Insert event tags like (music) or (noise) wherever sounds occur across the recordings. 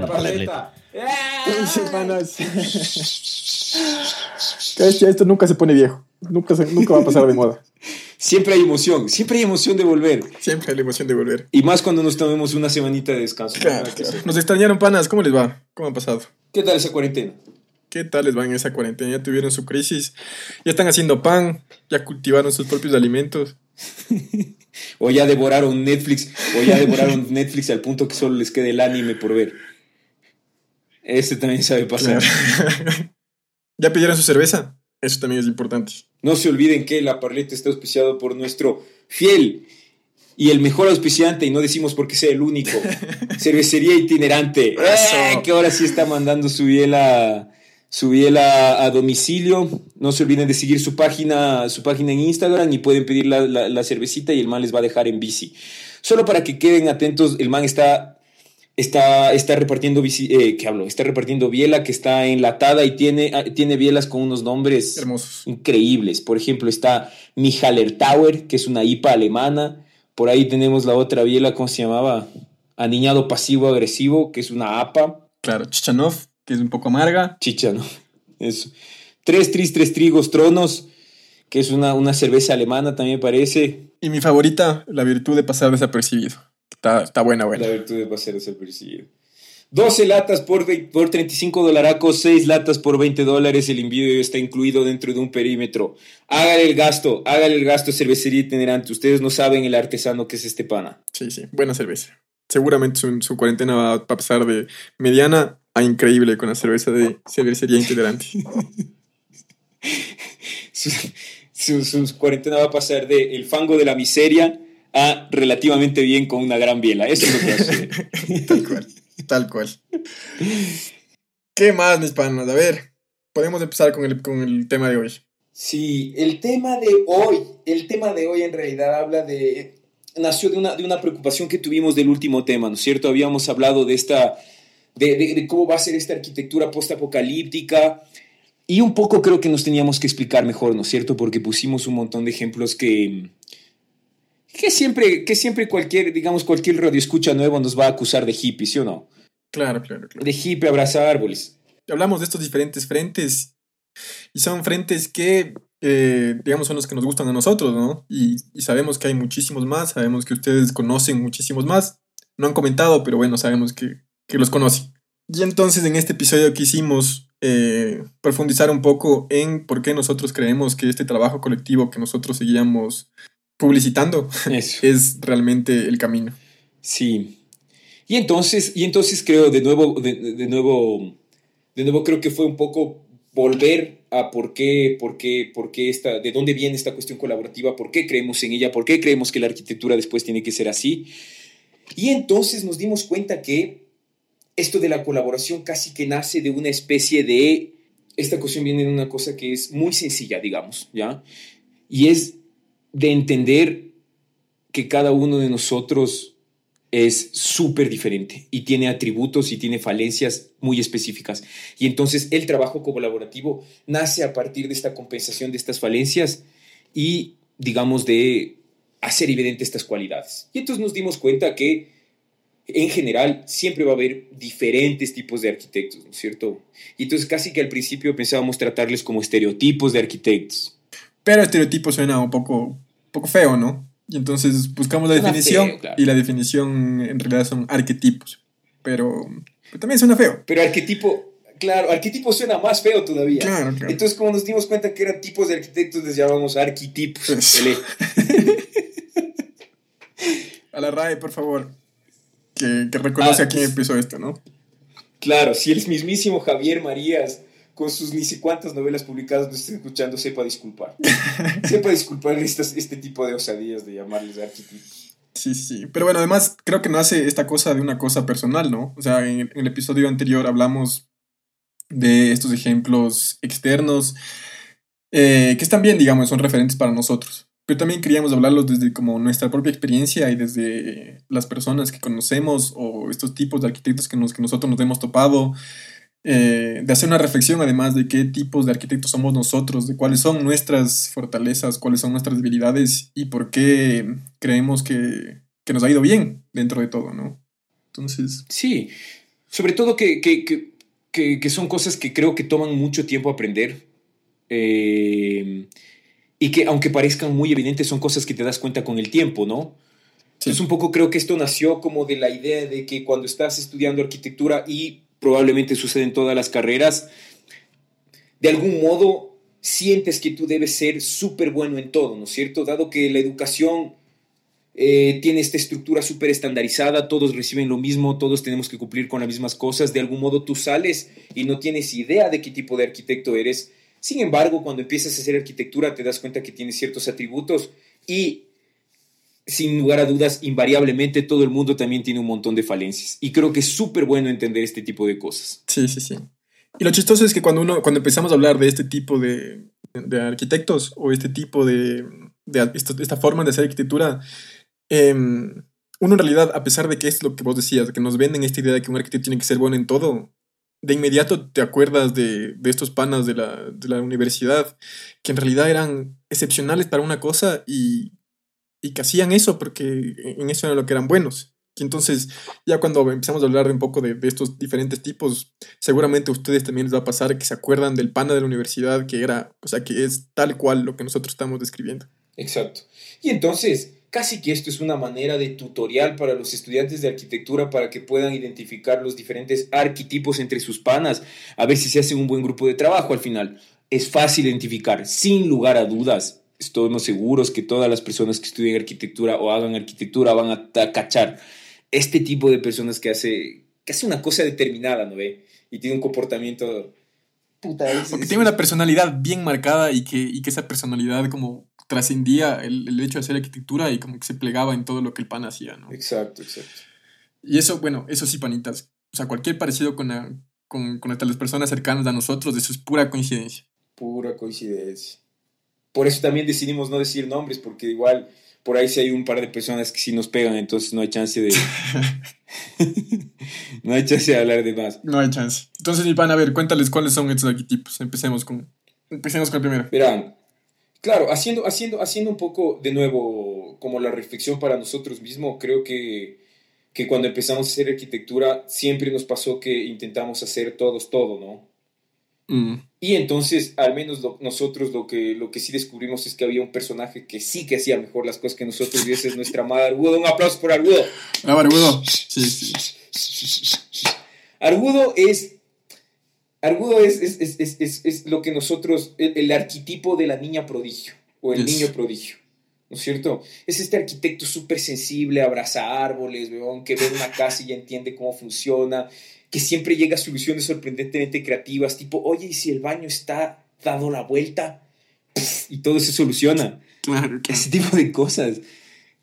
La paleta. Semanas. (laughs) Esto nunca se pone viejo. Nunca, nunca va a pasar de moda. Siempre hay emoción, siempre hay emoción de volver. Siempre hay emoción de volver. Y más cuando nos tomemos una semanita de descanso. Nos extrañaron, panas. ¿Cómo les va? ¿Cómo ha pasado? ¿Qué tal esa cuarentena? ¿Qué tal les va en esa cuarentena? ¿Ya tuvieron su crisis? ¿Ya están haciendo pan? ¿Ya cultivaron sus propios alimentos? (laughs) o ya devoraron Netflix, o ya devoraron Netflix al punto que solo les quede el anime por ver. Ese también sabe pasar. (laughs) ¿Ya pidieron su cerveza? Eso también es importante. No se olviden que la Parleta está auspiciado por nuestro fiel y el mejor auspiciante, y no decimos porque sea el único, (laughs) cervecería itinerante, eh, que ahora sí está mandando su biela, su biela a domicilio. No se olviden de seguir su página, su página en Instagram y pueden pedir la, la cervecita y el man les va a dejar en bici. Solo para que queden atentos, el man está está, está repartiendo, eh, ¿qué hablo? Está repartiendo biela que está enlatada y tiene, ah, tiene bielas con unos nombres hermosos, increíbles. Por ejemplo, está Michaler Tower, que es una IPA alemana. Por ahí tenemos la otra biela, ¿cómo se llamaba? Aniñado pasivo agresivo, que es una APA. Claro, Chichanov, que es un poco amarga. Chichanov, eso. Tres tris, tres trigos, tronos, que es una, una cerveza alemana también parece. Y mi favorita, la virtud de pasar desapercibido. Está, buena, buena. La virtud de pasar perseguido. 12 latas por, por 35 dolaracos, 6 latas por 20 dólares. El envío está incluido dentro de un perímetro. Hágale el gasto, hágale el gasto cervecería itinerante. Ustedes no saben el artesano que es este pana. Sí, sí, buena cerveza. Seguramente su, cuarentena va a pasar de mediana a increíble con la cerveza de cervecería itinerante. (laughs) su, su, cuarentena va a pasar de el fango de la miseria relativamente bien con una gran biela. Eso es lo que hace. (laughs) tal cual, tal cual. ¿Qué más, mis panas? A ver, podemos empezar con el, con el tema de hoy. Sí, el tema de hoy, el tema de hoy en realidad habla de, nació de una, de una preocupación que tuvimos del último tema, ¿no es cierto? Habíamos hablado de esta, de, de cómo va a ser esta arquitectura postapocalíptica y un poco creo que nos teníamos que explicar mejor, ¿no es cierto? Porque pusimos un montón de ejemplos que, que siempre, que siempre cualquier, digamos, cualquier radio escucha nuevo nos va a acusar de hippie, ¿sí o no? Claro, claro, claro. De hippie abraza árboles. Hablamos de estos diferentes frentes y son frentes que, eh, digamos, son los que nos gustan a nosotros, ¿no? Y, sabemos que hay muchísimos más, sabemos que ustedes conocen muchísimos más. No han comentado, pero bueno, sabemos que, que los conocen. Y entonces en este episodio quisimos eh, profundizar un poco en por qué nosotros creemos que este trabajo colectivo que nosotros seguíamos publicitando (laughs) es realmente el camino. Sí. Y entonces, y entonces creo de nuevo, de, nuevo, de nuevo creo que fue un poco volver a por qué, por qué, por qué esta, de dónde viene esta cuestión colaborativa, por qué creemos en ella, por qué creemos que la arquitectura después tiene que ser así. Y entonces nos dimos cuenta que esto de la colaboración casi que nace de una especie de, esta cuestión viene de una cosa que es muy sencilla, digamos, ¿ya? Y es de entender que cada uno de nosotros es súper diferente y tiene atributos y tiene falencias muy específicas. Y entonces el trabajo colaborativo nace a partir de esta compensación de estas falencias y, digamos, de hacer evidente estas cualidades. Y entonces nos dimos cuenta que en general siempre va a haber diferentes tipos de arquitectos, ¿no es cierto? Y entonces casi que al principio pensábamos tratarles como estereotipos de arquitectos. Pero estereotipo suena un poco poco feo, ¿no? Y entonces buscamos la definición y la definición en realidad son arquetipos, pero, también suena feo. Pero arquetipo, claro, arquetipo suena más feo todavía. Claro, claro. Entonces, como nos dimos cuenta que eran tipos de arquitectos, les llamamos arquetipos. (laughs) a la RAE, por favor, que, que reconoce a quién ah, empezó esto, ¿no? Claro, si el mismísimo Javier Marías con sus ni si cuántas novelas publicadas no esté escuchando, sepa disculpar. (laughs) sepa disculpar este tipo de osadías de llamarles arquetipos. Sí, sí. Pero bueno, además creo que nace esta cosa de una cosa personal, ¿no? O sea, en, el episodio anterior hablamos de estos ejemplos externos eh, que están bien, digamos, son referentes para nosotros. Pero también queríamos hablarlos desde como nuestra propia experiencia y desde las personas que conocemos o estos tipos de arquitectos que, nos, que nosotros nos hemos topado, eh, de hacer una reflexión además de qué tipos de arquitectos somos nosotros, de cuáles son nuestras fortalezas, cuáles son nuestras debilidades y por qué creemos que, que nos ha ido bien dentro de todo, ¿no? Entonces... Sí, Sobre todo que, que, que, que, son cosas que creo que toman mucho tiempo aprender. Eh, y que aunque parezcan muy evidentes, son cosas que te das cuenta con el tiempo, ¿no? Entonces un poco creo que esto nació como de la idea de que cuando estás estudiando arquitectura y probablemente sucede en todas las carreras, de algún modo sientes que tú debes ser súper bueno en todo, ¿no es cierto? Dado que la educación eh, tiene esta estructura súper estandarizada, todos reciben lo mismo, todos tenemos que cumplir con las mismas cosas, de algún modo tú sales y no tienes idea de qué tipo de arquitecto eres. Sin embargo, cuando empiezas a hacer arquitectura te das cuenta que tienes ciertos atributos y sin lugar a dudas, invariablemente todo el mundo también tiene un montón de falencias. Y creo que es súper bueno entender este tipo de cosas. Sí, sí, sí. Y lo chistoso es que cuando, uno, cuando empezamos a hablar de este tipo de, de arquitectos o este tipo de, de esta, forma de hacer arquitectura, em, uno en realidad, a pesar de que es lo que vos decías, que nos venden esta idea de que un arquitecto tiene que ser bueno en todo, de inmediato te acuerdas de, de estos panas de la, de la, universidad, que en realidad eran excepcionales para una cosa y, y que hacían eso porque en eso era lo que eran buenos. Y entonces, ya cuando empezamos a hablar un poco de, estos diferentes tipos, seguramente a ustedes también les va a pasar que se acuerdan del pana de la universidad, que era, o sea, que es tal cual lo que nosotros estamos describiendo. Exacto. Y entonces, casi que esto es una manera de tutorial para los estudiantes de arquitectura para que puedan identificar los diferentes arquetipos entre sus panas, a ver si se hace un buen grupo de trabajo al final. Es fácil identificar, sin lugar a dudas. Estamos seguros que todas las personas que estudien arquitectura o hagan arquitectura van a cachar este tipo de personas que hace, que hace una cosa determinada, ¿no ve? Y tiene un comportamiento... Puta, que tiene una personalidad bien marcada y que, y que esa personalidad como trascendía el, el, hecho de hacer arquitectura y como que se plegaba en todo lo que el pan hacía, ¿no? Exacto, exacto. Y eso, bueno, eso sí, panitas. O sea, cualquier parecido con, la, con, con las personas cercanas a nosotros, eso es pura coincidencia. Pura coincidencia. Por eso también decidimos no decir nombres, porque igual por ahí sí hay un par de personas que sí nos pegan, entonces no hay chance de. (laughs) no hay chance de hablar de más. No hay chance. Entonces, pan, a ver, cuéntales cuáles son estos arquetipos. Empecemos con, empecemos con el primero. Verán, claro, haciendo, haciendo, haciendo un poco de nuevo como la reflexión para nosotros mismos, creo que, que cuando empezamos a hacer arquitectura siempre nos pasó que intentamos hacer todos todo, ¿no? Mm. Y entonces, al menos nosotros lo que, lo que sí descubrimos es que había un personaje que sí que hacía mejor las cosas que nosotros y es nuestra amada Argudo. Un aplauso por Argudo. Bravo, Argudo. Sí, sí. Argudo es... Argudo es, es, es, es, lo que nosotros, el, arquetipo de la niña prodigio o el niño prodigio. ¿no es cierto? Es este arquitecto súper sensible, abraza árboles, que ve una casa y ya entiende cómo funciona, que siempre llega a soluciones sorprendentemente creativas, tipo, oye, ¿y si el baño está dado la vuelta? y todo se soluciona. Claro, Ese tipo de cosas.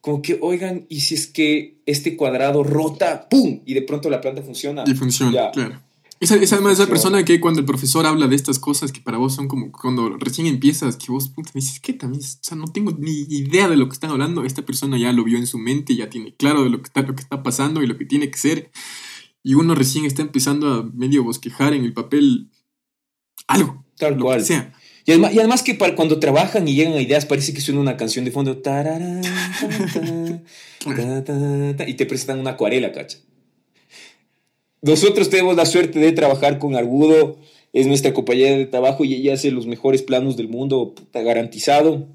Como que, oigan, ¿y si es que este cuadrado rota, ¡pum! Y de pronto la planta funciona. Y funciona, claro. Esa, esa además esa persona que cuando el profesor habla de estas cosas que para vos son como cuando recién empiezas, que vos puta, dices, ¿qué también? O sea, no tengo ni idea de lo que están hablando. Esta persona ya lo vio en su mente, ya tiene claro de lo que está, lo que está pasando y lo que tiene que ser y uno recién está empezando a medio bosquejar en el papel algo. Tal cual. sea. Y además, y además que para cuando trabajan y llegan a ideas parece que suena una canción de fondo. (laughs) y te presentan una acuarela, cacha. Nosotros tenemos la suerte de trabajar con Argudo, es nuestra compañera de trabajo y ella hace los mejores planos del mundo, garantizado.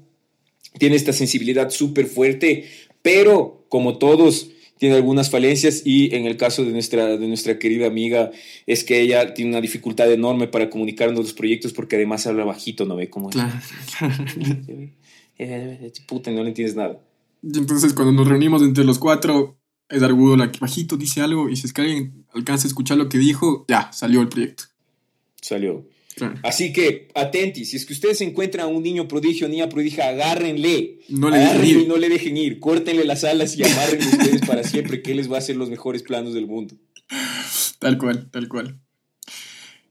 Tiene esta sensibilidad súper fuerte, pero como todos, tiene algunas falencias y en el caso de nuestra, de nuestra querida amiga es que ella tiene una dificultad enorme para comunicarnos los proyectos porque además habla bajito, ¿no ve? Como claro. (laughs) Puta, no le entiendes nada. Y entonces cuando nos reunimos entre los cuatro, es Argudo la que bajito dice algo y si es que alguien alcanza a escuchar lo que dijo, ya, salió el proyecto. Salió. Así que, atentis, si es que ustedes encuentran a un niño prodigio, niña prodigio, agárrenle. No le dejen ir. y no le dejen ir. Córtenle las alas y amarren ustedes para siempre, que les va a hacer los mejores planos del mundo. Tal cual, tal cual.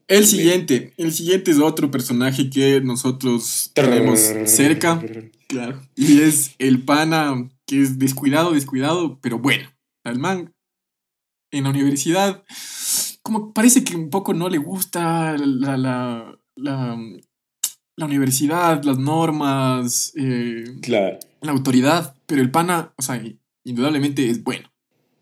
El siguiente, el siguiente es otro personaje que nosotros tenemos cerca, claro, y es el pana que es descuidado, descuidado, pero bueno, el man en la universidad como parece que un poco no le gusta la, la, la, la universidad, las normas, eh, la autoridad, pero el pana, o sea, indudablemente es bueno.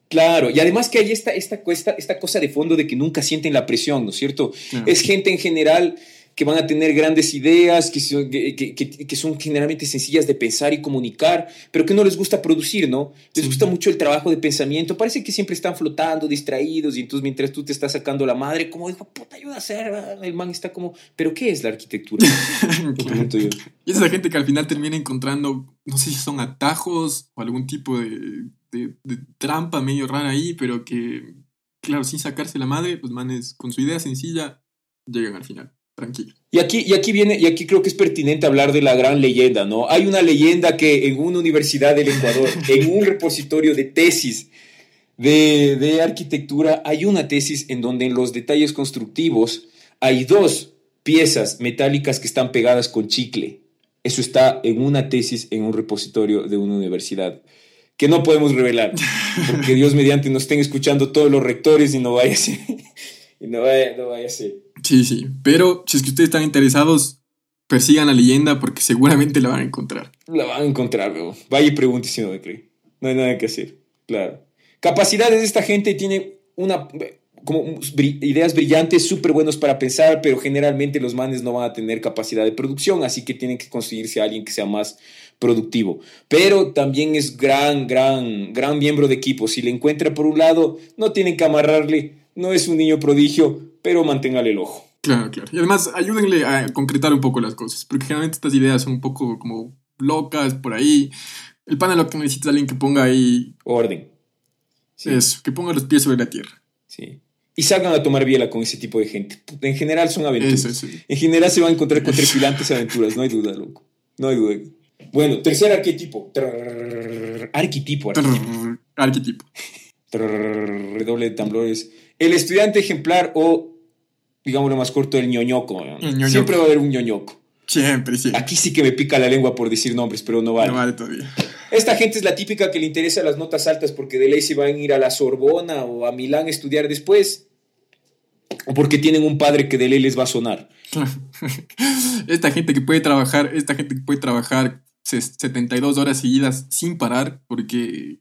Claro, y además que hay esta, esta, esta, esta cosa de fondo de que nunca sienten la presión, ¿no es cierto? Es gente en general que van a tener grandes ideas, que son, que, que, que, son generalmente sencillas de pensar y comunicar, pero que no les gusta producir, ¿no? Les gusta mucho el trabajo de pensamiento, parece que siempre están flotando, distraídos, y entonces mientras tú te estás sacando la madre, como dijo, puta, ayuda a hacer, el man está como, ¿pero qué es la arquitectura? (laughs) y esa gente que al final termina encontrando, no sé si son atajos o algún tipo de, de, de trampa medio rara ahí, pero que, claro, sin sacarse la madre, los manes con su idea sencilla llegan al final tranquilo. Y aquí, y aquí viene, y aquí creo que es pertinente hablar de la gran leyenda, ¿no? Hay una leyenda que en una universidad del Ecuador, (laughs) en un repositorio de tesis de, de arquitectura, hay una tesis en donde en los detalles constructivos hay dos piezas metálicas que están pegadas con chicle. Eso está en una tesis en un repositorio de una universidad que no podemos revelar, porque (laughs) Dios mediante nos estén escuchando todos los rectores y no vaya a ser, y no vaya, no vaya a ser. Sí, sí. Pero si es que ustedes están interesados, persigan la leyenda porque seguramente la van a encontrar. La van a encontrar, bro. Vaya y pregunte si no me cree. No hay nada que hacer. Claro. Capacidades de esta gente tiene una como ideas brillantes, súper buenos para pensar, pero generalmente los manes no van a tener capacidad de producción, así que tienen que conseguirse a alguien que sea más productivo. Pero también es gran, gran, gran miembro de equipo. Si le encuentra por un lado, no tienen que amarrarle, no es un niño prodigio, pero manténgale el ojo. Claro, claro. Y además, ayúdenle a concretar un poco las cosas, porque generalmente estas ideas son un poco como locas por ahí. El pana lo que necesita es alguien que ponga ahí... Orden. Eso, que ponga los pies sobre la tierra. Sí. Y salgan a tomar biela con ese tipo de gente. En general son aventuras. Eso, eso. En general se van a encontrar con trepidantes aventuras, no hay duda, loco. No hay duda. Bueno, tercer arquetipo. Arquetipo. Arquetipo. Arquetipo. Redoble de tambores. El estudiante ejemplar o digámoslo más corto, el ñoñoco. Siempre va a haber un ñoñoco. Siempre, sí. Aquí sí que me pica la lengua por decir nombres, pero no vale. No vale todavía. Esta gente es la típica que le interesa las notas altas porque de ley se van a ir a la Sorbona o a Milán a estudiar después. O porque tienen un padre que de ley les va a sonar. esta gente que puede trabajar, esta gente que puede trabajar 72 horas seguidas sin parar porque,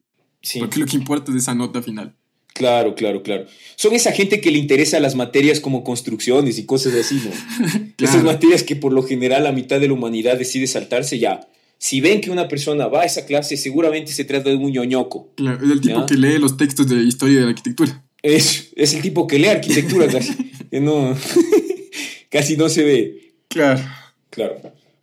porque lo que importa es esa nota final. Claro, claro, claro. Son esa gente que le interesa las materias como construcciones y cosas así, ¿no? (laughs) Esas materias que por lo general la mitad de la humanidad decide saltarse ya. Si ven que una persona va a esa clase, seguramente se trata de un ñoñoco. Claro, es el tipo que lee los textos de historia de la arquitectura. Es, es el tipo que lee arquitectura (laughs) casi. no, (laughs) casi no se ve. Claro. Claro.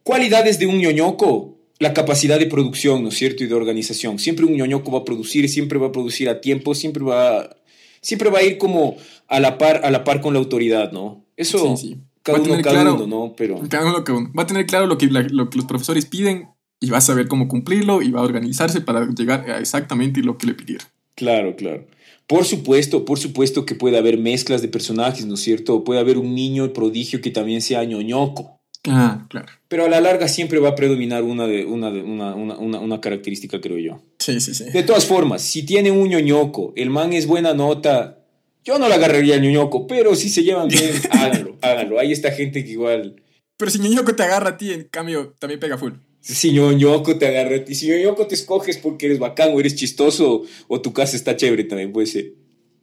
Cualidades de un ñoñoco la capacidad de producción, ¿no es cierto? Y de organización. Siempre un ñoñoco va a producir, siempre va a producir a tiempo, siempre va, siempre va a ir como a la par, a la par con la autoridad, ¿no? Eso, sí, sí. cada uno, cada uno, ¿no? Pero... Cada uno, cada uno. Va a tener claro lo que, lo que los profesores piden y va a saber cómo cumplirlo y va a organizarse para llegar a exactamente lo que le pidieron. Claro, claro. Por supuesto, por supuesto que puede haber mezclas de personajes, ¿no es cierto? Puede haber un niño prodigio que también sea ñoñoco. Ah, claro. Pero a la larga siempre va a predominar una, de, una, de, una, una, una, característica, creo yo. Sí, sí, sí. De todas formas, si tiene un ñoñoco, el man es buena nota, yo no la agarraría al ñoñoco, pero si se llevan bien, (laughs) háganlo, háganlo. Hay esta gente que igual... Pero si ñoñoco te agarra a ti, en cambio, también pega full. Si ñoñoco te agarra a ti, si ñoñoco te escoges porque eres bacán o eres chistoso o tu casa está chévere también puede ser.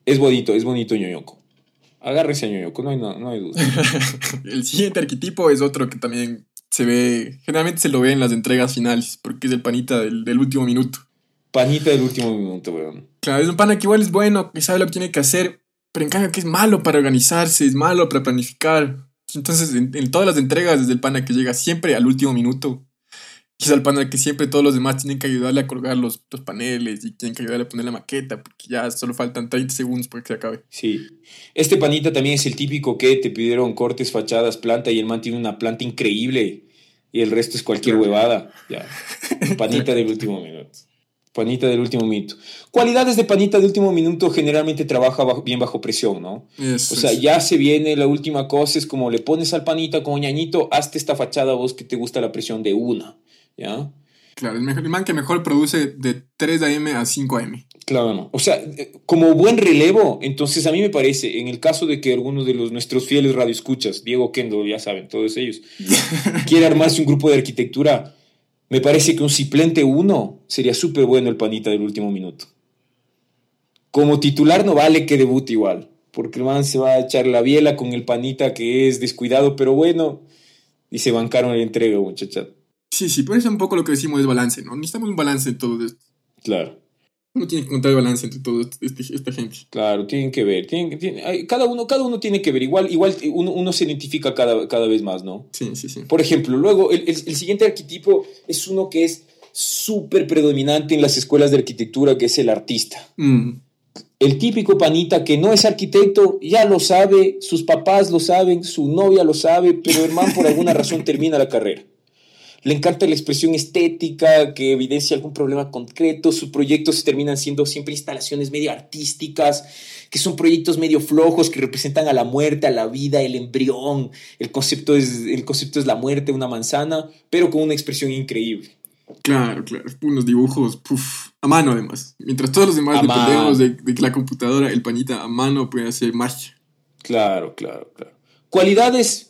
Es bonito, es bonito ñoñoco. Agárrese a Ñoñoco, no hay, no, hay duda. (laughs) el siguiente arquetipo es otro que también se ve, generalmente se lo ve en las entregas finales, porque es el panita del, del último minuto. Panita del último minuto, weón. Claro, es un pana que igual es bueno, que sabe lo que tiene que hacer, pero en cambio que es malo para organizarse, es malo para planificar. Entonces, en, en todas las entregas, desde el pana que llega siempre al último minuto, es el panel que siempre todos los demás tienen que ayudarle a colgar los, los, paneles y tienen que ayudarle a poner la maqueta porque ya solo faltan 30 segundos para que se acabe. Sí. Este panita también es el típico que te pidieron cortes, fachadas, planta y el man tiene una planta increíble y el resto es cualquier huevada. Ya. (laughs) Panita del último minuto. Panita del último minuto. Cualidades de panita de último minuto generalmente trabaja bien bajo presión, ¿no? o sea, ya se viene la última cosa, es como le pones al panita como ñañito, hazte esta fachada vos que te gusta la presión de una. ¿Ya? Claro, el, mejor, man que mejor produce de 3 AM a 5 AM. Claro, no. O sea, eh, como buen relevo, entonces a mí me parece, en el caso de que algunos de los, nuestros fieles radioescuchas, Diego Kendo, ya saben, todos ellos, (laughs) quiera armarse un grupo de arquitectura, me parece que un Ciplente 1 sería súper bueno el panita del último minuto. Como titular no vale que debute igual, porque el man se va a echar la biela con el panita que es descuidado, pero bueno, y se bancaron el entrega, muchacha. Sí, sí, pero eso es un poco lo que decimos es balance, ¿no? Necesitamos un balance en todo esto. Claro. Uno tiene que encontrar balance entre toda este, esta gente. Claro, tienen que ver. Tienen, tienen, cada, uno, cada uno tiene que ver. Igual, igual uno, uno se identifica cada, cada vez más, ¿no? Sí, sí, sí. Por ejemplo, luego el, el, el siguiente arquetipo es uno que es súper predominante en las escuelas de arquitectura, que es el artista. Mm. El típico panita que no es arquitecto, ya lo sabe, sus papás lo saben, su novia lo sabe, pero el man por alguna razón (laughs) termina la carrera. Le encanta la expresión estética que evidencia algún problema concreto. Sus proyectos terminan siendo siempre instalaciones medio artísticas, que son proyectos medio flojos que representan a la muerte, a la vida, el embrión. El concepto es, el concepto es la muerte, una manzana, pero con una expresión increíble. Claro, claro. Unos dibujos puf, a mano, además. Mientras todos los demás dependemos de, de, la computadora, el panita a mano puede hacer magia. Claro, claro, claro. Cualidades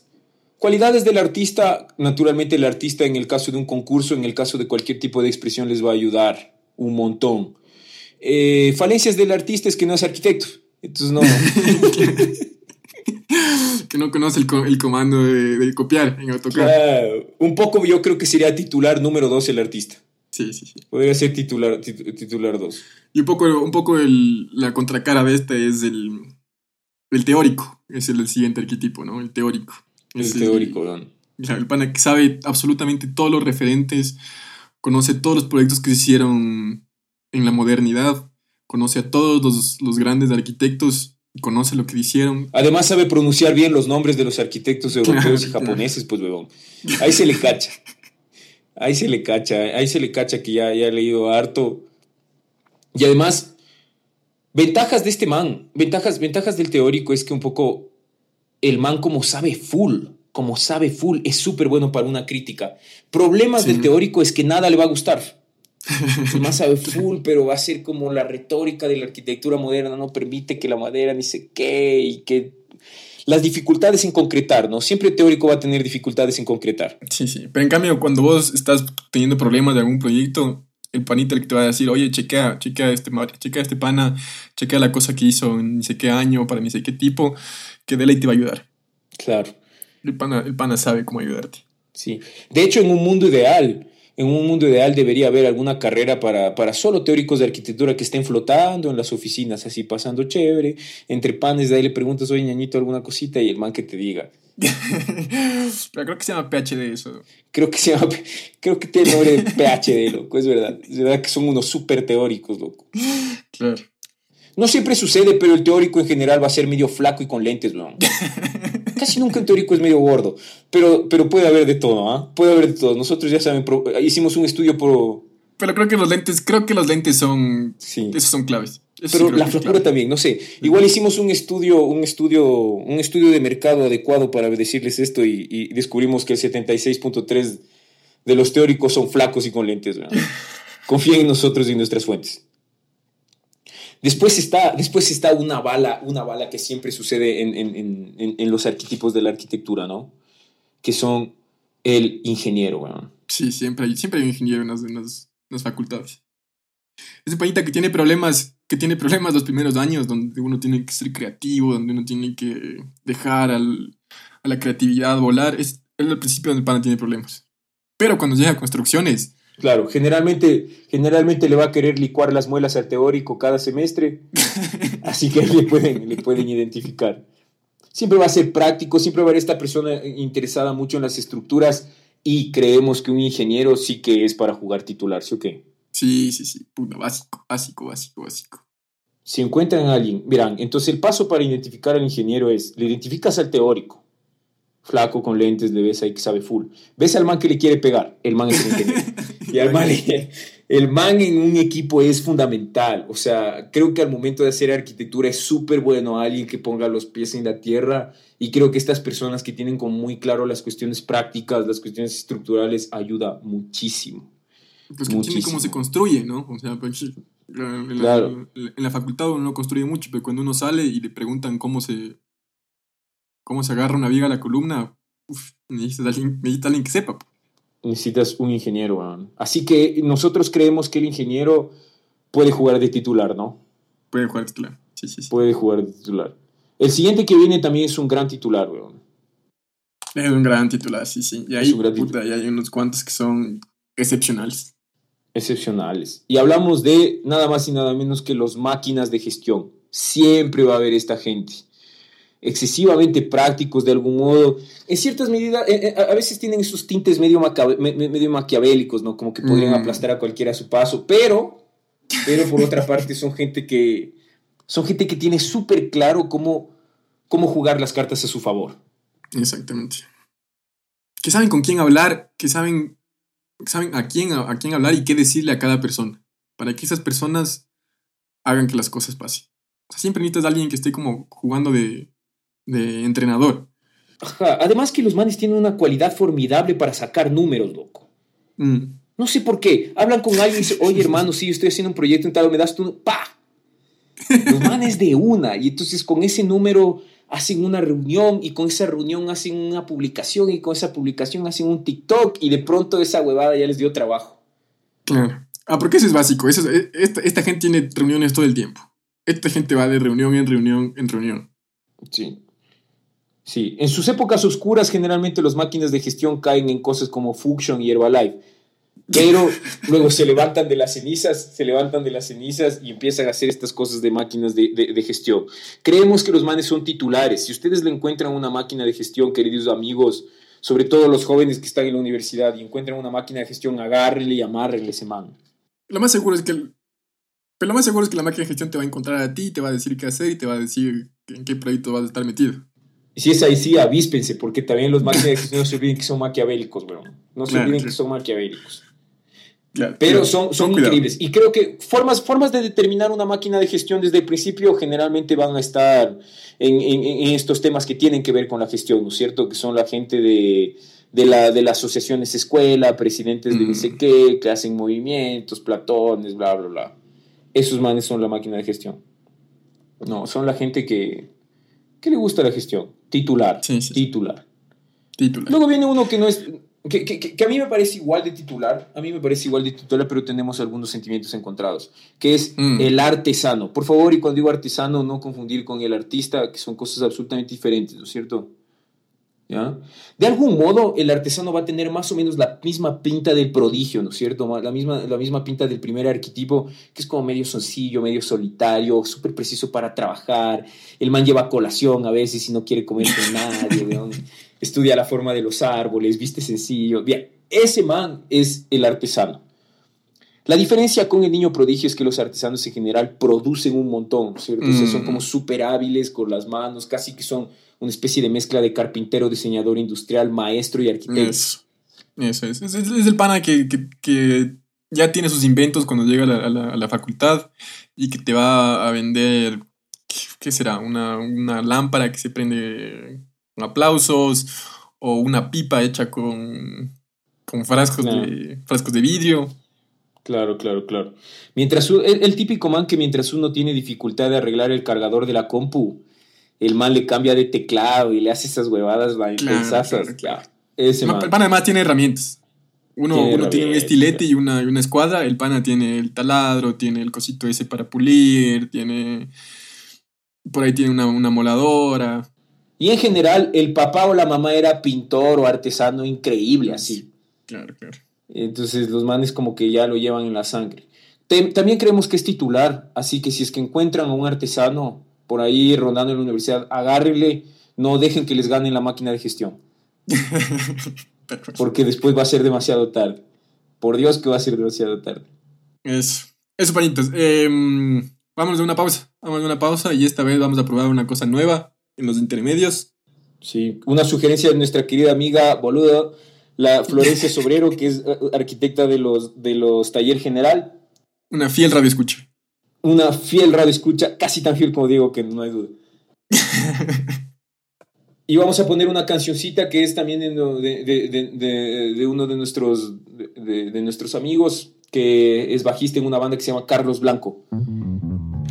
Cualidades del artista, naturalmente el artista en el caso de un concurso, en el caso de cualquier tipo de expresión les va a ayudar un montón. Eh, falencias del artista es que no es arquitecto, entonces no. (laughs) que no conoce el, el comando de, de, copiar en AutoCAD. Claro. Un poco yo creo que sería titular número dos el artista. Sí, sí, sí. Podría ser titular, titular dos. Y un poco, un poco el, la contracara de este es el, el teórico, es el, el siguiente arquetipo, ¿no? El teórico. El es teórico, ¿no? El pana que sabe absolutamente todos los referentes, conoce todos los proyectos que se hicieron en la modernidad, conoce a todos los, los grandes arquitectos y conoce lo que hicieron. Además sabe pronunciar bien los nombres de los arquitectos europeos y japoneses, pues, huevón. Ahí se le cacha. Ahí se le cacha, ahí se le cacha que ya, ya he leído harto. Y además, ventajas de este man, ventajas, ventajas del teórico es que un poco el man como sabe full, como sabe full, es súper bueno para una crítica. Problemas sí. del teórico es que nada le va a gustar. (laughs) El man sabe full, pero va a ser como la retórica de la arquitectura moderna, no permite que la madera ni sé qué y que las dificultades en concretar, ¿no? Siempre el teórico va a tener dificultades en concretar. Sí, sí. Pero en cambio, cuando vos estás teniendo problemas de algún proyecto, el panita el que te va a decir, oye, chequea, chequea este, chequea este pana, chequea la cosa que hizo en ni sé qué año, para ni sé qué tipo, que de ley te va a ayudar. Claro. El pana, el pana sabe cómo ayudarte. Sí. De hecho, en un mundo ideal, en un mundo ideal debería haber alguna carrera para, para solo teóricos de arquitectura que estén flotando en las oficinas, así pasando chévere, entre panes, de ahí le preguntas, oye, ñañito, alguna cosita, y el man que te diga. (laughs) Pero creo que se llama PhD eso. Creo que se llama, creo que tiene nombre de PhD, loco, es verdad. Es verdad que son unos súper teóricos, loco. Claro. No siempre sucede, pero el teórico en general va a ser medio flaco y con lentes, ¿no? (laughs) Casi nunca el teórico es medio gordo, pero, pero puede haber de todo, ¿ah? ¿eh? Puede haber de todo. Nosotros ya saben, hicimos un estudio por... Pero creo que los lentes, creo que los lentes son... Sí. Esos son claves. Eso pero sí la flacura también, no sé. Igual hicimos un estudio, un estudio, un estudio de mercado adecuado para decirles esto y, y descubrimos que el 76.3 de los teóricos son flacos y con lentes. ¿no? (laughs) Confíen en nosotros y en nuestras fuentes. Después está, después está una bala, una bala que siempre sucede en, en, en, en los arquetipos de la arquitectura, ¿no? Que son el ingeniero. Sí, siempre hay, siempre hay un ingeniero en las, las, las facultades. Ese panita que tiene problemas, que tiene problemas los primeros años, donde uno tiene que ser creativo, donde uno tiene que dejar al, a la creatividad volar, es, es el principio donde el pana tiene problemas. Pero cuando llega a construcciones, Claro, generalmente, generalmente le va a querer licuar las muelas al teórico cada semestre, (laughs) así que le pueden, le pueden identificar. Siempre va a ser práctico, siempre va a haber esta persona interesada mucho en las estructuras y creemos que un ingeniero sí que es para jugar titular, ¿sí o qué? Sí, sí, sí, Puta, básico, básico, básico, básico. Si encuentran a alguien, verán, entonces el paso para identificar al ingeniero es, le identificas al teórico, flaco con lentes, le ves ahí que sabe full. Ves al man que le quiere pegar, el man es el ingeniero. (laughs) y al man, el man en un equipo es fundamental. O sea, creo que al momento de hacer arquitectura es súper bueno alguien que ponga los pies en la tierra. Y creo que estas personas que tienen como muy claro las cuestiones prácticas, las cuestiones estructurales, ayuda muchísimo. Pues que cómo se construye, ¿no? O sea, pues, en, Claro. la, en la facultad uno no construye mucho, pero cuando uno sale y le preguntan cómo se, cómo se agarra una viga a la columna, uf, necesitas, alguien, necesitas alguien que sepa. Necesitas un ingeniero. weón. Así que nosotros creemos que el ingeniero puede jugar de titular, ¿no? Puede jugar titular. Sí, sí, sí. Puede jugar titular. El siguiente que viene también es un gran titular, weón. Es un gran titular, sí, sí. Y hay, puta, y hay unos cuantos que son excepcionales. Excepcionales. Y hablamos de nada más y nada menos que los máquinas de gestión. Siempre va a haber esta gente. Excesivamente prácticos de algún modo. En ciertas medidas, eh, eh, a veces tienen esos tintes medio, medio maquiavélicos, ¿no? Como que podrían mm. aplastar a cualquiera a su paso. Pero, pero por otra parte, son gente que, son gente que tiene súper claro cómo, cómo jugar las cartas a su favor. Exactamente. Que saben con quién hablar, que saben, saben a, quién, a quién hablar y qué decirle a cada persona. Para que esas personas hagan que las cosas pasen. O sea, siempre necesitas a alguien que esté como jugando de, de entrenador. Ajá. Además que los manes tienen una cualidad formidable para sacar números, loco. Mm. No sé por qué. Hablan con alguien y dicen, oye hermano, sí, yo estoy haciendo un proyecto en tal, me das tú, ¡pa! Los manes de una. Y entonces con ese número hacen una reunión y con esa reunión hacen una publicación y con esa publicación hacen un TikTok y de pronto esa huevada ya les dio trabajo. Claro. Ah, porque eso es básico. Eso esta, esta gente tiene reuniones todo el tiempo. Esta gente va de reunión en reunión en reunión. Sí. Sí, en sus épocas oscuras generalmente las máquinas de gestión caen en cosas como Function y Herbalife, pero (laughs) luego se levantan de las cenizas, se levantan de las cenizas y empiezan a hacer estas cosas de máquinas de, de, gestión. Creemos que los manes son titulares. Si ustedes le encuentran una máquina de gestión, queridos amigos, sobre todo los jóvenes que están en la universidad y encuentran una máquina de gestión, agárrenle y amárrenle ese man. Lo más seguro es que pero lo más seguro es que la máquina de gestión te va a encontrar a ti, te va a decir qué hacer y te va a decir en qué proyecto vas a estar metido. Y si es ahí, sí, avíspense, porque también los gestión (laughs) no se olviden que son maquiavélicos, bro. No se olviden que son maquiavélicos. Pero son, son increíbles. Y creo que formas, formas de determinar una máquina de gestión desde el principio generalmente van a estar en, en, estos temas que tienen que ver con la gestión, ¿no es cierto? Que son la gente de, de, la, de las asociaciones escuela, presidentes de no sé qué, que hacen movimientos, platones, bla, bla, bla esos manes son la máquina de gestión. No, son la gente que, que le gusta la gestión. Titular. Titular. Titular. Luego viene uno que no es. Que, que, que, a mí me parece igual de titular, a mí me parece igual de titular, pero tenemos algunos sentimientos encontrados, que es mm. el artesano. Por favor, y cuando digo artesano, no confundir con el artista, que son cosas absolutamente diferentes, ¿no es cierto? De algún modo, el artesano va a tener más o menos la misma pinta del prodigio, ¿no es cierto? La misma, la misma pinta del primer arquetipo, que es como medio sencillo, medio solitario, súper preciso para trabajar. El man lleva colación a veces y no quiere comer con (laughs) nadie, Estudia la forma de los árboles, viste sencillo. Bien, ese man es el artesano. La diferencia con el niño prodigio es que los artesanos en general producen un montón, ¿cierto? son como mm. súper hábiles con las manos, casi que son una especie de mezcla de carpintero, diseñador industrial, maestro y arquitecto. Eso, eso es. Es, el pana que, que, ya tiene sus inventos cuando llega a la, a la, facultad y que te va a vender, ¿qué, será? Una, una, lámpara que se prende con aplausos o una pipa hecha con, con frascos, de, frascos de vidrio. Claro, claro, claro. Mientras el, el, típico man que mientras uno tiene dificultad de arreglar el cargador de la compu, el man le cambia de teclado y le hace esas huevadas claro, claro, claro. Ese man. El pana además tiene herramientas. Uno tiene, tiene un estilete y una, una, escuadra, el pana tiene el taladro, tiene el cosito ese para pulir, tiene... Por ahí tiene una, una moladora. Y en general, el papá o la mamá era pintor o artesano increíble, así. Claro, claro. Entonces los manes como que ya lo llevan en la sangre. También creemos que es titular, así que si es que encuentran a un artesano, por ahí rondando en la universidad, agárrenle, no dejen que les ganen la máquina de gestión. Porque después va a ser demasiado tarde. Por Dios que va a ser demasiado tarde. Eso, eso, panitos. Eh, vamos a una pausa. Vamos a una pausa y esta vez vamos a probar una cosa nueva en los intermedios. Sí, una sugerencia de nuestra querida amiga boluda, la (laughs) Florencia Sobrero, que es eh, arquitecta de los, de los Taller General. Una fiel radio escucha una fiel radio escucha, casi tan fiel como digo que no hay duda. (laughs) y vamos a poner una cancioncita que es también de, de, uno de nuestros, de, nuestros amigos, que es bajista en una banda que se llama Carlos Blanco.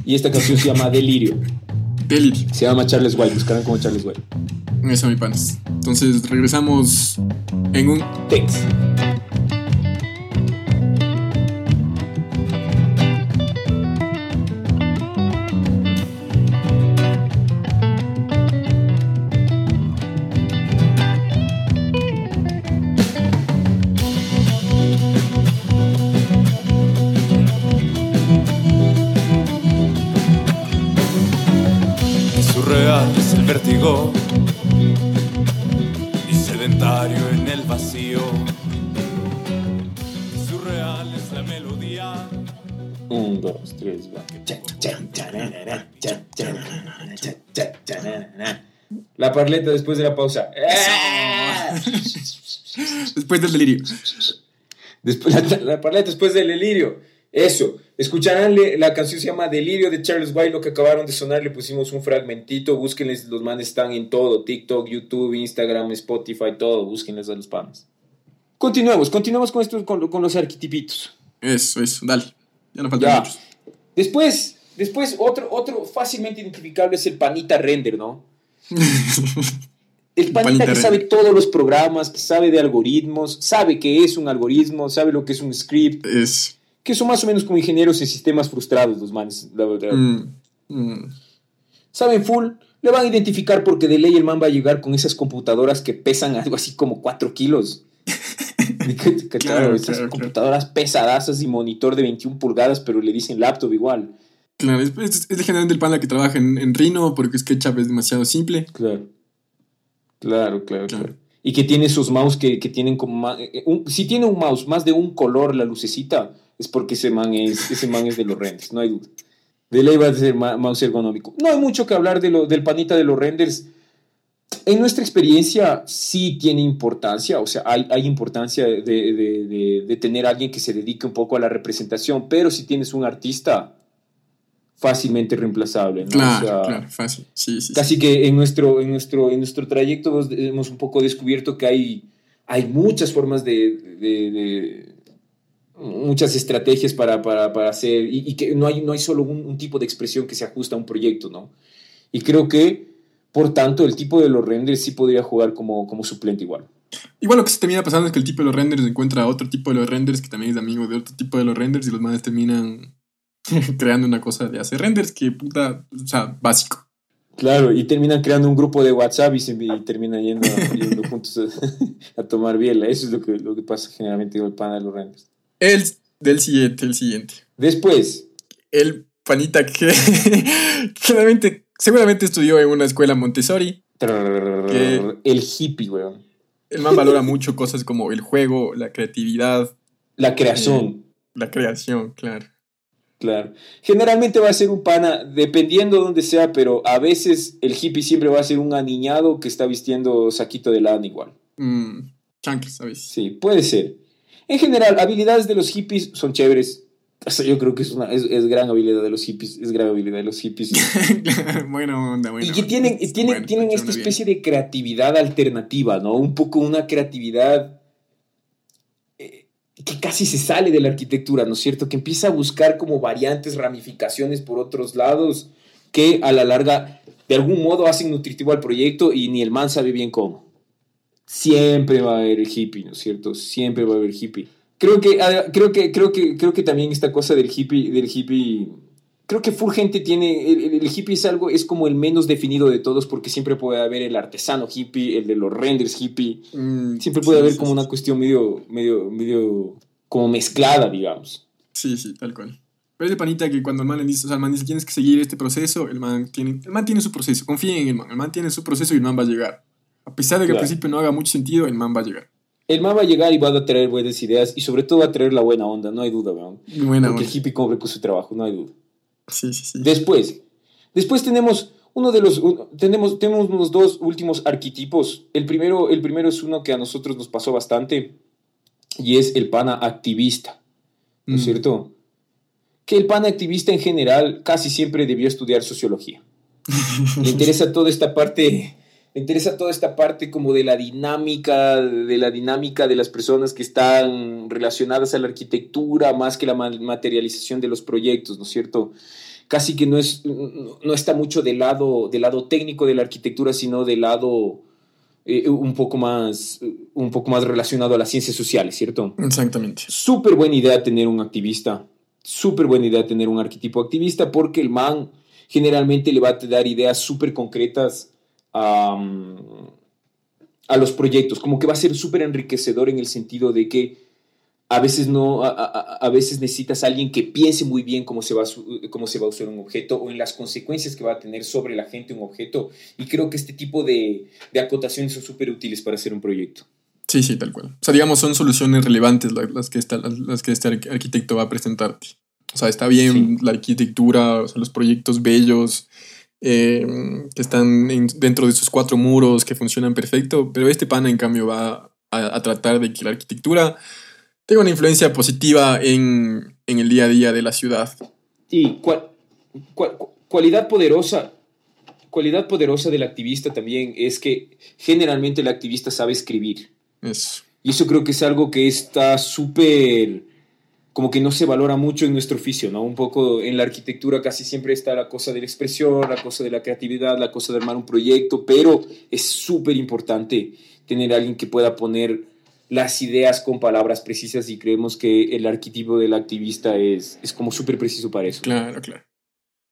Y esta canción se llama (laughs) Delirio. Se llama Charles White, buscarán como Charles White. Eso, mi panas. Entonces regresamos en un text. Vacío. Surreal es la melodía. Un, dos, tres. La parleta después de la pausa. (laughs) Después del delirio. Después, la, la parleta después del delirio. Eso. Escucharán la canción se llama Delirio de Charles White, lo que acabaron de sonar, le pusimos un fragmentito, búsquenles, los manes están en todo, TikTok, YouTube, Instagram, Spotify, todo, búsquenles a los panes. Continuemos, continuemos con, estos, con, con los arquetipitos. Eso, eso, dale. Ya no faltan Ya. muchos. Después, después otro, otro fácilmente identificable es el panita render, ¿no? (laughs) El panita que sabe todos los programas, que sabe de algoritmos, sabe qué es un algoritmo, sabe lo que es un script, Es. Que son más o menos como ingenieros en sistemas frustrados los manes, la verdad. mm, mm. Saben full, le van a identificar porque de ley el man va a llegar con esas computadoras que pesan algo así como 4 kilos. (laughs) Claro, Claro, esas claro, computadoras pesadazas y monitor de 21 pulgadas, pero le dicen laptop igual. Claro, es, es, es generalmente el pana que trabaja en, en Rhino porque SketchUp es demasiado simple. Claro. Claro, claro, Claro. claro. Y que tiene sus mouse que, que tienen como eh, un- si tiene un mouse más de un color la lucecita, es porque ese man es, ese man es de los renders, no hay duda. De ley va a ser mouse ergonómico. No hay mucho que hablar de lo, del panita de los renders. En nuestra experiencia sí tiene importancia, o sea, hay, hay importancia de, de- de- de tener a alguien que se dedique un poco a la representación, pero si tienes un artista fácilmente reemplazable. ¿no? Claro, O sea, claro, fácil. Sí, sí. sí. Casi que en nuestro, en nuestro, en nuestro trayecto hemos- un poco descubierto que hay, hay muchas formas de- muchas estrategias para, para, para hacer y, y que no hay, no hay solo un, un tipo de expresión que se ajusta a un proyecto, ¿no? Y creo que, por tanto, el tipo de los renders sí podría jugar como, como suplente igual. Igual lo que se termina pasando es que el tipo de los renders encuentra a otro tipo de los renders que también es amigo de otro tipo de los renders y los manes terminan (laughs) creando una cosa de hacer renders que puta, o sea, básico. Claro, y terminan creando un grupo de WhatsApp y, se, y terminan yendo, yendo juntos a, (laughs) a tomar biela. Eso es lo que, lo que pasa generalmente con el pana de los renders. El del siguiente, el siguiente. Después, El panita que (laughs) generalmente, seguramente estudió en una escuela Montessori. El hippie, weón. El man valora (laughs) mucho cosas como el juego, la creatividad, La creación, la creación, claro. claro. Generalmente va a ser un pana, dependiendo de donde sea, pero a veces el hippie siempre va a ser un aniñado que está vistiendo saquito de lana igual. Mm, chanclas, ¿sabes? Sí, puede ser. En general, habilidades de los hippies son chéveres. O sea, yo creo que es, una, es, es gran habilidad de los hippies. Es gran habilidad de los hippies. (laughs) buena onda, buena y que tienen, y tienen, Bueno, tienen esta bien. especie de creatividad alternativa, ¿no? Un poco una creatividad eh, que casi se sale de la arquitectura, ¿no es cierto? Que empieza a buscar como variantes, ramificaciones por otros lados, que a la larga, de algún modo, hacen nutritivo al proyecto y ni el man sabe bien cómo. Siempre va a haber hippie, ¿no es cierto? Siempre va a haber hippie. Creo que, creo que, creo que, creo que también esta cosa del hippie, del hippie, creo que full gente tiene, el, el- el hippie es algo, es como el menos definido de todos porque siempre puede haber el artesano hippie, el de los renders hippie, Mm, siempre puede sí, haber sí, como sí. una cuestión medio, medio, medio, como mezclada, digamos. Sí, sí, tal cual. Pero es de panita que cuando el man le dice, o sea, el man dice, tienes que seguir este proceso, el man tiene, el man tiene su proceso, confíen en el man, el man tiene su proceso y el man va a llegar. A pesar de que Claro. al principio no haga mucho sentido, el man va a llegar. El man va a llegar y va a traer buenas ideas y sobre todo va a traer la buena onda, no hay duda, weón. Buena Porque onda. el hippie cumple con su trabajo, no hay duda. Sí, sí, sí. Después, después tenemos uno de los tenemos tenemos unos dos últimos arquetipos. El primero el primero es uno que a nosotros nos pasó bastante y es el pana activista, ¿no es Mm. cierto? Que el pana activista en general casi siempre debió estudiar sociología. (laughs) Le interesa toda esta parte le interesa toda esta parte como de la dinámica, de la dinámica de las personas que están relacionadas a la arquitectura, más que la ma- materialización de los proyectos, ¿no es cierto? Casi que no, es, no está mucho del lado, del lado técnico de la arquitectura, sino del lado eh, un, poco más, un poco más relacionado a las ciencias sociales, ¿cierto? Exactamente. Súper buena idea tener un activista. Súper buena idea tener un arquetipo activista porque el man generalmente le va a dar ideas súper concretas a, a los proyectos. Como que va a ser súper enriquecedor en el sentido de que a veces no, a, a- a veces necesitas a alguien que piense muy bien cómo se, va a, cómo se va a usar un objeto o en las consecuencias que va a tener sobre la gente un objeto. Y creo que este tipo de, de acotaciones son súper útiles para hacer un proyecto. Sí, sí, tal cual. O sea, digamos, son soluciones relevantes la- las, que, esta, las, las que este arqu- arquitecto va a presentarte. O sea, está bien la arquitectura, o sea, los proyectos bellos, eh, que están en- dentro de esos cuatro muros, que funcionan perfecto, pero este pana, en cambio, va a, a tratar de que la arquitectura tenga una influencia positiva en, en el día a día de la ciudad. Y cual- cual- cualidad poderosa, cualidad poderosa del activista también es que generalmente el activista sabe escribir. Eso. Y eso creo que es algo que está súper, como que no se valora mucho en nuestro oficio, ¿no? Un poco en la arquitectura casi siempre está la cosa de la expresión, la cosa de la creatividad, la cosa de armar un proyecto, pero es súper importante tener alguien que pueda poner las ideas con palabras precisas y creemos que el arquetipo del activista es, es como súper preciso para eso. Claro, claro.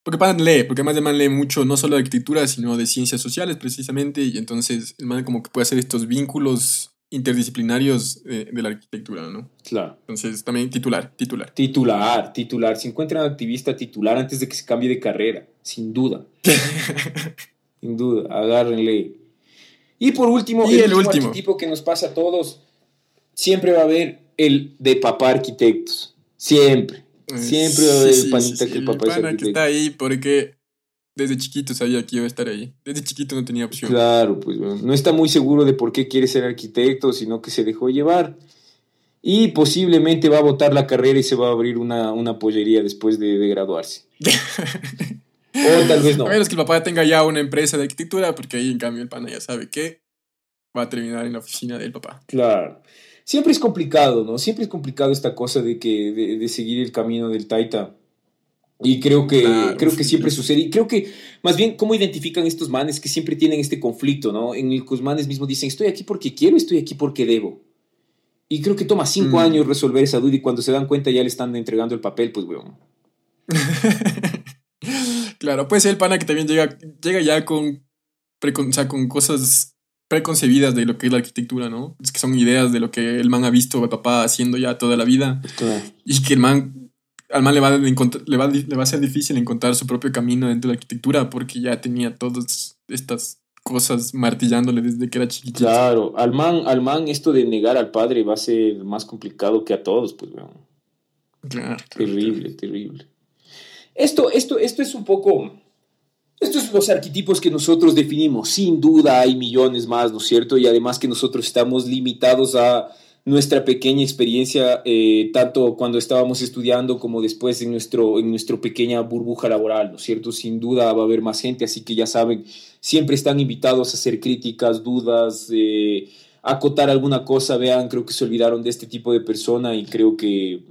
Porque Pan lee, porque además el man lee mucho, no solo de arquitectura, sino de ciencias sociales precisamente, y entonces el man como que puede hacer estos vínculos interdisciplinarios eh, de la arquitectura, ¿no? Claro. Entonces también titular, titular. Titular, titular. Si encuentran activista titular antes de que se cambie de carrera, sin duda. (laughs) Sin duda, agárrenle. Y por último, Y el último último. arquetipo que nos pasa a todos, siempre va a haber el de papá arquitectos. Siempre. Siempre va a haber Sí, el panita sí, que el el papá es pana que arquitecto. está ahí porque desde chiquito sabía que iba a estar ahí. Desde chiquito no tenía opción. Claro, pues bueno, no está muy seguro de por qué quiere ser arquitecto, sino que se dejó llevar. Y posiblemente va a votar la carrera y se va a abrir una, una pollería después de, de graduarse. (laughs) o tal vez no. A menos que el papá tenga ya una empresa de arquitectura, porque ahí en cambio el pana ya sabe que va a terminar en la oficina del papá. Claro. Siempre es complicado, ¿no? Siempre es complicado esta cosa de que de, de seguir el camino del Taita. Y creo que, Claro, creo que siempre sucede. Y creo que, más bien, ¿cómo identifican estos manes que siempre tienen este conflicto, ¿no? En el que los manes mismos dicen, estoy aquí porque quiero, estoy aquí porque debo. Y creo que toma cinco Mm. años resolver esa duda y cuando se dan cuenta ya le están entregando el papel, pues, weón. (laughs) claro, puede ser el pana que también llega, llega ya con, precon- o sea, con cosas preconcebidas de lo que es la arquitectura, ¿no? Es que son ideas de lo que el man ha visto el papá haciendo ya toda la vida Claro. y que el man, al man le va, a le, va, le va a ser difícil encontrar su propio camino dentro de la arquitectura porque ya tenía todas estas cosas martillándole desde que era chiquitito. Claro, al man, al man esto de negar al padre va a ser más complicado que a todos, pues, weón. Claro. Terrible, terrible. Esto, esto, esto es un poco. Estos son los arquetipos que nosotros definimos. Sin duda hay millones más, ¿no es cierto? Y además que nosotros estamos limitados a nuestra pequeña experiencia, eh, tanto cuando estábamos estudiando como después en, en nuestra pequeña burbuja laboral, ¿no es cierto? Sin duda va a haber más gente, así que ya saben, siempre están invitados a hacer críticas, dudas, eh, acotar alguna cosa. Vean, creo que se olvidaron de este tipo de persona y creo que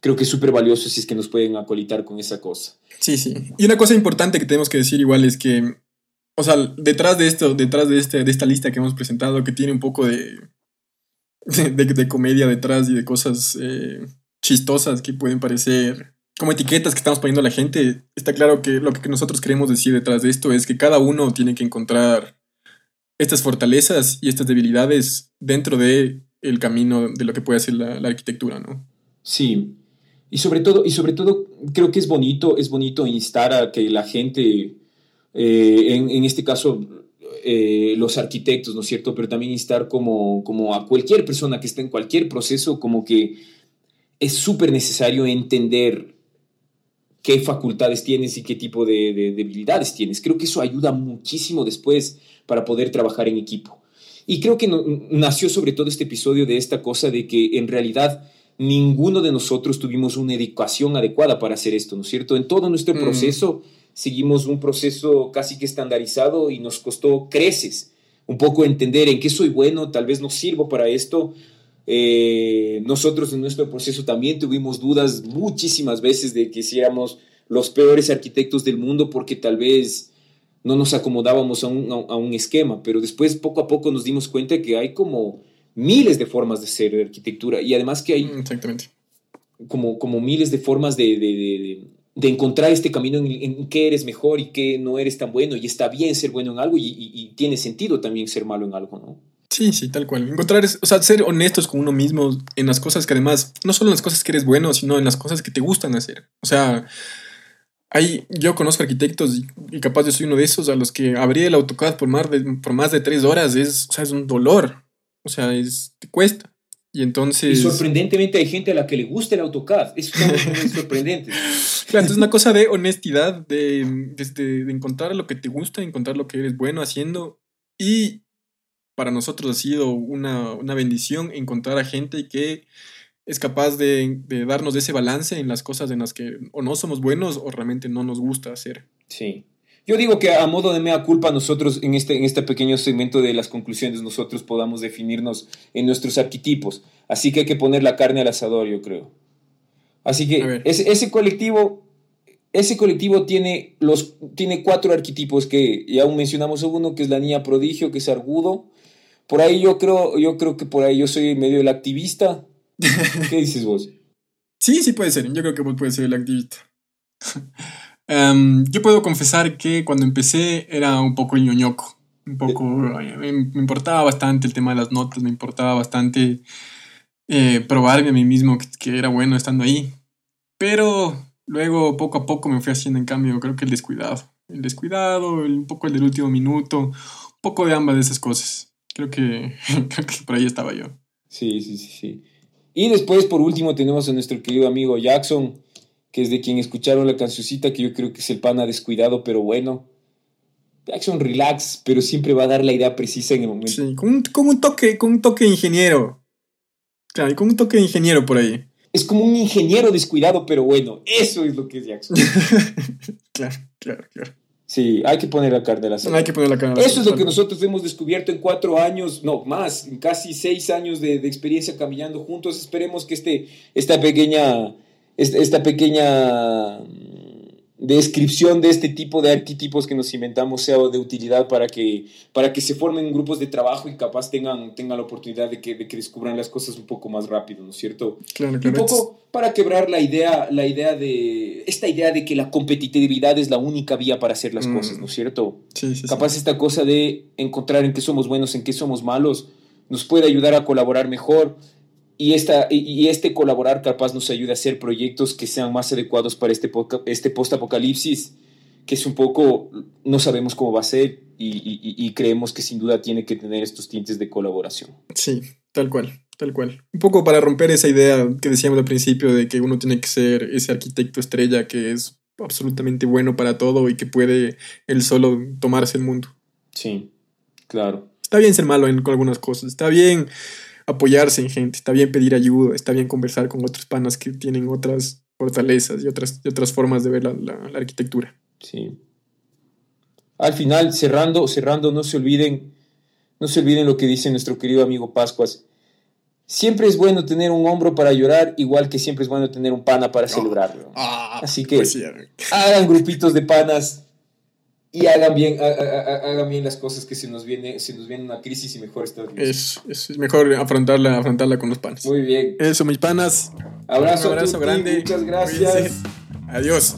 creo que es súper valioso si es que nos pueden acolitar con esa cosa. Sí, sí. Y una cosa importante que tenemos que decir igual es que, o sea, detrás de esto, detrás de, este, de esta lista que hemos presentado, que tiene un poco de, de, de comedia detrás y de cosas eh, chistosas que pueden parecer como etiquetas que estamos poniendo a la gente, está claro que lo que nosotros queremos decir detrás de esto es que cada uno tiene que encontrar estas fortalezas y estas debilidades dentro de el camino de lo que puede la, la arquitectura, ¿no? Sí. Y sobre todo, y sobre todo creo que es bonito, es bonito instar a que la gente, eh, en, en, este caso eh, los arquitectos, ¿no es cierto? Pero también instar como, como a cualquier persona que esté en cualquier proceso, como que es súper necesario entender qué facultades tienes y qué tipo de, de, debilidades tienes. Creo que eso ayuda muchísimo después para poder trabajar en equipo. Y creo que no, nació sobre todo este episodio de esta cosa de que en realidad ninguno de nosotros tuvimos una educación adecuada para hacer esto, ¿no es cierto? En todo nuestro mm. proceso seguimos un proceso casi que estandarizado y nos costó creces un poco entender en qué soy bueno, tal vez no sirvo para esto. Eh, nosotros en nuestro proceso también tuvimos dudas muchísimas veces de que si éramos los peores arquitectos del mundo porque tal vez no nos acomodábamos a un, a un esquema, pero después poco a poco nos dimos cuenta que hay como miles de formas de hacer arquitectura y además que hay Exactamente. como, como miles de formas de, de, de, de encontrar este camino en, en, qué eres mejor y qué no eres tan bueno y está bien ser bueno en algo y, tiene sentido también ser malo en algo, ¿no? Sí, sí, tal cual. Encontrar, o sea, ser honestos con uno mismo en las cosas que además, no solo en las cosas que eres bueno, sino en las cosas que te gustan hacer. O sea, hay, yo conozco arquitectos y, y capaz yo soy uno de esos a los que abrir el AutoCAD por más de, por más de tres horas es, o sea, es un dolor O sea, es, te cuesta. Y entonces... Y sorprendentemente hay gente a la que le gusta el AutoCAD. Eso es muy sorprendente. (laughs) Claro, entonces una cosa de honestidad, de, de, de encontrar lo que te gusta, encontrar lo que eres bueno haciendo. Y para nosotros ha sido una, una bendición encontrar a gente que es capaz de, de, darnos ese balance en las cosas en las que o no somos buenos o realmente no nos gusta hacer. Sí. Yo digo que a modo de mea culpa nosotros en este, en este pequeño segmento de las conclusiones nosotros podamos definirnos en nuestros arquetipos. Así que hay que poner la carne al asador, yo creo. Así que ese, ese, colectivo, ese colectivo tiene, los, tiene cuatro arquetipos que ya aún mencionamos uno, que es la niña prodigio, que es argudo. Por ahí yo creo, yo creo que por ahí yo soy medio el activista. (laughs) ¿Qué dices vos? Sí, sí puede ser. Yo creo que vos puedes ser el activista. Um, yo puedo confesar que cuando empecé era un poco ñoñoco. Un poco. Me, me, importaba bastante el tema de las notas, me importaba bastante eh, probarme a mí mismo que, que, era bueno estando ahí. Pero luego, poco a poco, me fui haciendo en cambio, creo que el descuidado. El descuidado, el, un poco el del último minuto, un poco de ambas de esas cosas. Creo que, (laughs) creo que por ahí estaba yo. Sí, sí, sí, sí. Y después, por último, tenemos a nuestro querido amigo Jackson que es de quien escucharon la cancioncita, que yo creo que es el pana descuidado, pero bueno. Jackson relax, pero siempre va a dar la idea precisa en el momento. Sí, con un, con un toque, con un toque de ingeniero. Claro, con un toque de ingeniero por ahí. Es como un ingeniero descuidado, pero bueno, eso es lo que es Jackson. (laughs) claro, claro, claro. Sí, hay que poner la carne la Hay que poner la carne Eso es lo que nosotros hemos descubierto en cuatro años, no, más, en casi seis años de, de experiencia caminando juntos. Esperemos que este, esta pequeña esta pequeña mm, descripción de este tipo de arquetipos que nos inventamos sea de utilidad para que, para que se formen grupos de trabajo y capaz tengan, tengan la oportunidad de que, de que descubran las cosas un poco más rápido, ¿no es cierto? Claro, claro. Un poco para quebrar la idea, la idea de, esta idea de que la competitividad es la única vía para hacer las mm. cosas, ¿no es cierto? Sí, sí, capaz sí. esta cosa de encontrar en qué somos buenos, en qué somos malos, nos puede ayudar a colaborar mejor y, esta, y este colaborar capaz nos ayuda a hacer proyectos que sean más adecuados para este, este post-apocalipsis, que es un poco, no sabemos cómo va a ser y, y, y, creemos que sin duda tiene que tener estos tintes de colaboración. Sí, tal cual, tal cual. Un poco para romper esa idea que decíamos al principio de que uno tiene que ser ese arquitecto estrella que es absolutamente bueno para todo y que puede él solo tomarse el mundo. Sí, claro. Está bien ser malo en, con algunas cosas, está bien apoyarse en gente, está bien pedir ayuda, está bien conversar con otros panas que tienen otras fortalezas y otras, y otras formas de ver la, la, la, arquitectura. Sí. Al final, cerrando, cerrando, no se olviden, no se olviden lo que dice nuestro querido amigo Pascuas. Siempre es bueno tener un hombro para llorar, igual que siempre es bueno tener un pana para celebrarlo. Oh, Así que pues sí. hagan grupitos de panas y hagan bien, hagan bien las cosas que se nos viene, se nos viene una crisis y mejor estar bien. Es, es mejor afrontarla, afrontarla con los panas. Muy bien. Eso, mis panas. Abrazo, un abrazo grande. Muchas gracias. Adiós.